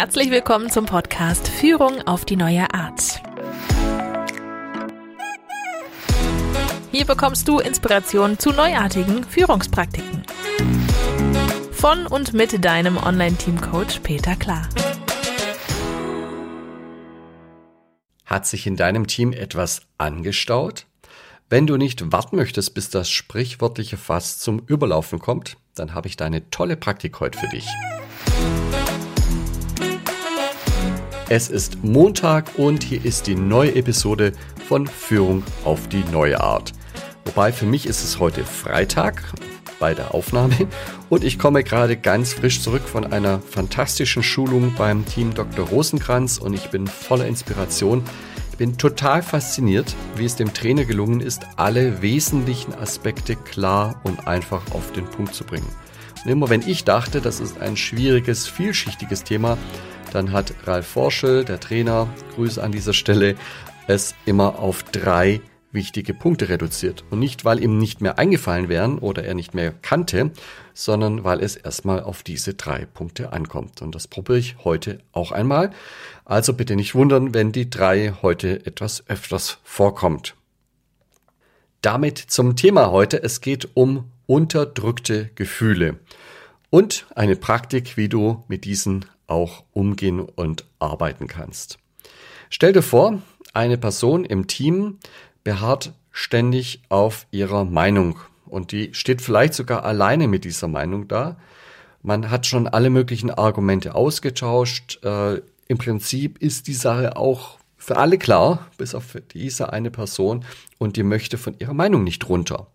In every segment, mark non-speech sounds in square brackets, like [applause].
Herzlich willkommen zum Podcast Führung auf die neue Art. Hier bekommst du Inspiration zu neuartigen Führungspraktiken. Von und mit deinem Online-Team-Coach Peter Klar. Hat sich in deinem Team etwas angestaut? Wenn du nicht warten möchtest, bis das sprichwörtliche Fass zum Überlaufen kommt, dann habe ich da eine tolle Praktik heute für dich. Es ist Montag und hier ist die neue Episode von Führung auf die neue Art. Wobei für mich ist es heute Freitag bei der Aufnahme [laughs] und ich komme gerade ganz frisch zurück von einer fantastischen Schulung beim Team Dr. Rosenkranz und ich bin voller Inspiration. Ich bin total fasziniert, wie es dem Trainer gelungen ist, alle wesentlichen Aspekte klar und einfach auf den Punkt zu bringen. Und immer wenn ich dachte, das ist ein schwieriges, vielschichtiges Thema, dann hat Ralf Forschel, der Trainer, Grüße an dieser Stelle, es immer auf drei wichtige Punkte reduziert. Und nicht, weil ihm nicht mehr eingefallen wären oder er nicht mehr kannte, sondern weil es erstmal auf diese drei Punkte ankommt. Und das probiere ich heute auch einmal. Also bitte nicht wundern, wenn die drei heute etwas öfters vorkommt. Damit zum Thema heute. Es geht um unterdrückte Gefühle und eine Praktik, wie du mit diesen auch umgehen und arbeiten kannst. Stell dir vor, eine Person im Team beharrt ständig auf ihrer Meinung und die steht vielleicht sogar alleine mit dieser Meinung da. Man hat schon alle möglichen Argumente ausgetauscht. Äh, Im Prinzip ist die Sache auch für alle klar, bis auf diese eine Person und die möchte von ihrer Meinung nicht runter.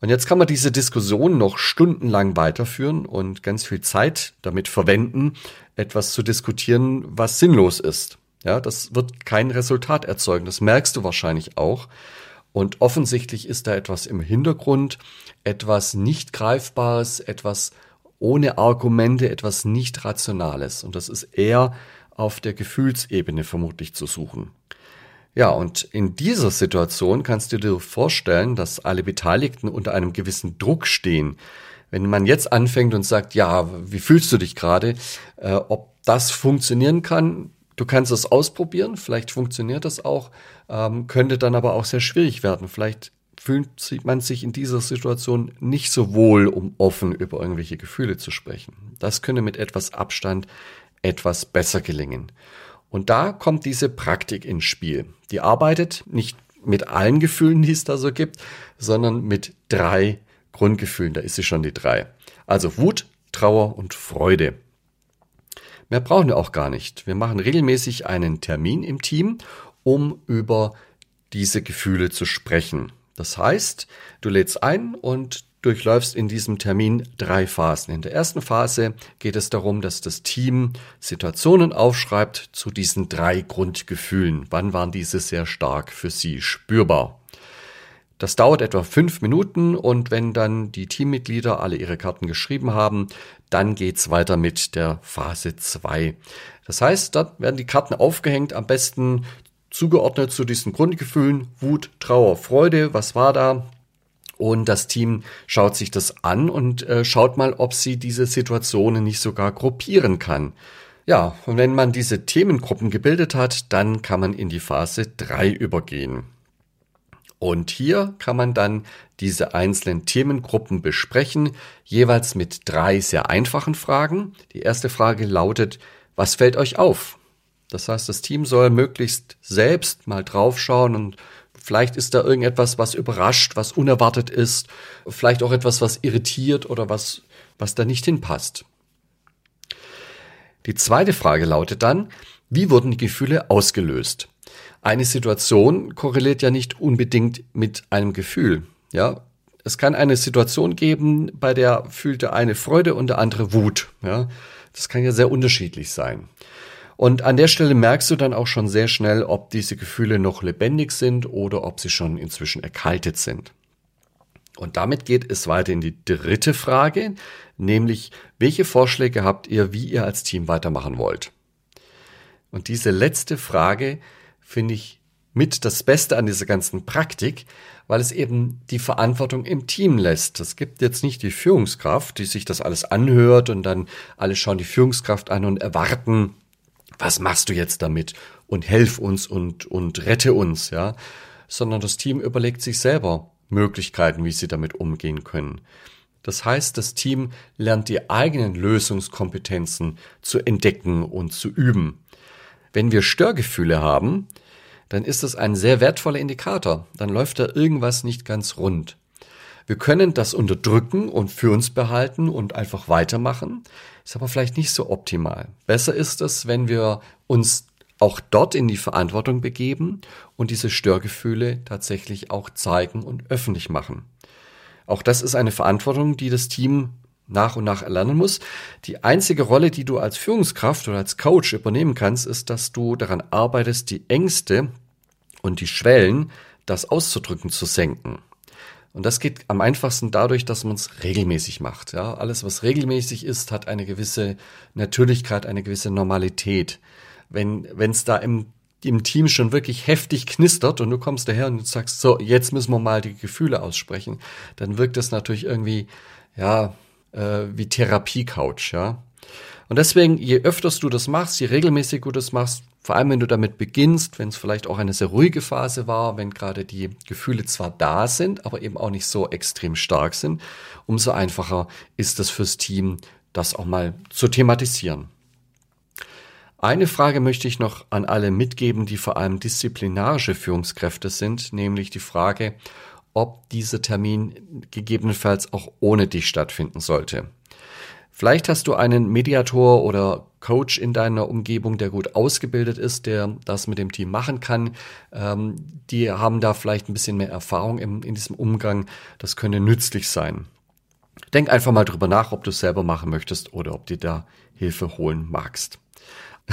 Und jetzt kann man diese Diskussion noch stundenlang weiterführen und ganz viel Zeit damit verwenden, etwas zu diskutieren, was sinnlos ist. Ja, das wird kein Resultat erzeugen. Das merkst du wahrscheinlich auch. Und offensichtlich ist da etwas im Hintergrund, etwas nicht greifbares, etwas ohne Argumente, etwas nicht rationales. Und das ist eher auf der Gefühlsebene vermutlich zu suchen. Ja, und in dieser Situation kannst du dir vorstellen, dass alle Beteiligten unter einem gewissen Druck stehen. Wenn man jetzt anfängt und sagt, ja, wie fühlst du dich gerade, äh, ob das funktionieren kann, du kannst es ausprobieren, vielleicht funktioniert das auch, ähm, könnte dann aber auch sehr schwierig werden. Vielleicht fühlt man sich in dieser Situation nicht so wohl, um offen über irgendwelche Gefühle zu sprechen. Das könnte mit etwas Abstand etwas besser gelingen. Und da kommt diese Praktik ins Spiel. Die arbeitet nicht mit allen Gefühlen, die es da so gibt, sondern mit drei Grundgefühlen. Da ist sie schon die drei. Also Wut, Trauer und Freude. Mehr brauchen wir auch gar nicht. Wir machen regelmäßig einen Termin im Team, um über diese Gefühle zu sprechen. Das heißt, du lädst ein und durchläufst in diesem Termin drei Phasen. In der ersten Phase geht es darum, dass das Team Situationen aufschreibt zu diesen drei Grundgefühlen. Wann waren diese sehr stark für sie spürbar? Das dauert etwa fünf Minuten und wenn dann die Teammitglieder alle ihre Karten geschrieben haben, dann geht's weiter mit der Phase zwei. Das heißt, da werden die Karten aufgehängt, am besten zugeordnet zu diesen Grundgefühlen Wut, Trauer, Freude. Was war da? Und das Team schaut sich das an und äh, schaut mal, ob sie diese Situationen nicht sogar gruppieren kann. Ja, und wenn man diese Themengruppen gebildet hat, dann kann man in die Phase 3 übergehen. Und hier kann man dann diese einzelnen Themengruppen besprechen, jeweils mit drei sehr einfachen Fragen. Die erste Frage lautet, was fällt euch auf? Das heißt, das Team soll möglichst selbst mal draufschauen und Vielleicht ist da irgendetwas, was überrascht, was unerwartet ist. Vielleicht auch etwas, was irritiert oder was, was da nicht hinpasst. Die zweite Frage lautet dann, wie wurden die Gefühle ausgelöst? Eine Situation korreliert ja nicht unbedingt mit einem Gefühl. Ja, es kann eine Situation geben, bei der fühlt der eine Freude und der andere Wut. Ja, das kann ja sehr unterschiedlich sein. Und an der Stelle merkst du dann auch schon sehr schnell, ob diese Gefühle noch lebendig sind oder ob sie schon inzwischen erkaltet sind. Und damit geht es weiter in die dritte Frage, nämlich welche Vorschläge habt ihr, wie ihr als Team weitermachen wollt? Und diese letzte Frage finde ich mit das Beste an dieser ganzen Praktik, weil es eben die Verantwortung im Team lässt. Es gibt jetzt nicht die Führungskraft, die sich das alles anhört und dann alle schauen die Führungskraft an und erwarten, was machst du jetzt damit und helf uns und, und rette uns, ja, sondern das Team überlegt sich selber Möglichkeiten, wie sie damit umgehen können. Das heißt, das Team lernt die eigenen Lösungskompetenzen zu entdecken und zu üben. Wenn wir Störgefühle haben, dann ist das ein sehr wertvoller Indikator. Dann läuft da irgendwas nicht ganz rund. Wir können das unterdrücken und für uns behalten und einfach weitermachen. Ist aber vielleicht nicht so optimal. Besser ist es, wenn wir uns auch dort in die Verantwortung begeben und diese Störgefühle tatsächlich auch zeigen und öffentlich machen. Auch das ist eine Verantwortung, die das Team nach und nach erlernen muss. Die einzige Rolle, die du als Führungskraft oder als Coach übernehmen kannst, ist, dass du daran arbeitest, die Ängste und die Schwellen, das auszudrücken, zu senken. Und das geht am einfachsten dadurch, dass man es regelmäßig macht. Ja, alles, was regelmäßig ist, hat eine gewisse Natürlichkeit, eine gewisse Normalität. Wenn es da im im Team schon wirklich heftig knistert und du kommst daher und sagst, so, jetzt müssen wir mal die Gefühle aussprechen, dann wirkt das natürlich irgendwie, ja, äh, wie Therapie-Couch, ja. Und deswegen, je öfters du das machst, je regelmäßig du das machst, vor allem wenn du damit beginnst, wenn es vielleicht auch eine sehr ruhige Phase war, wenn gerade die Gefühle zwar da sind, aber eben auch nicht so extrem stark sind, umso einfacher ist es fürs Team, das auch mal zu thematisieren. Eine Frage möchte ich noch an alle mitgeben, die vor allem disziplinarische Führungskräfte sind, nämlich die Frage, ob dieser Termin gegebenenfalls auch ohne dich stattfinden sollte. Vielleicht hast du einen Mediator oder Coach in deiner Umgebung, der gut ausgebildet ist, der das mit dem Team machen kann. Ähm, die haben da vielleicht ein bisschen mehr Erfahrung im, in diesem Umgang. Das könnte nützlich sein. Denk einfach mal drüber nach, ob du es selber machen möchtest oder ob du da Hilfe holen magst.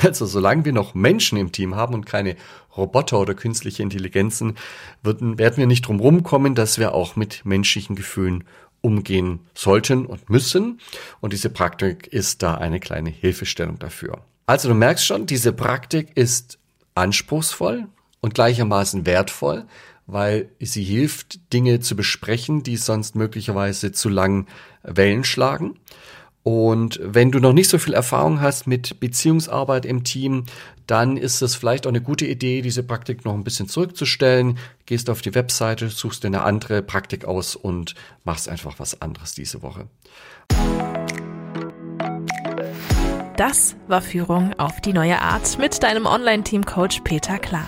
Also solange wir noch Menschen im Team haben und keine Roboter oder künstliche Intelligenzen, werden, werden wir nicht drum rumkommen, dass wir auch mit menschlichen Gefühlen umgehen sollten und müssen. Und diese Praktik ist da eine kleine Hilfestellung dafür. Also du merkst schon, diese Praktik ist anspruchsvoll und gleichermaßen wertvoll, weil sie hilft, Dinge zu besprechen, die sonst möglicherweise zu lang Wellen schlagen. Und wenn du noch nicht so viel Erfahrung hast mit Beziehungsarbeit im Team, dann ist es vielleicht auch eine gute Idee, diese Praktik noch ein bisschen zurückzustellen. Gehst auf die Webseite, suchst dir eine andere Praktik aus und machst einfach was anderes diese Woche. Das war Führung auf die neue Art mit deinem Online-Team-Coach Peter Klar.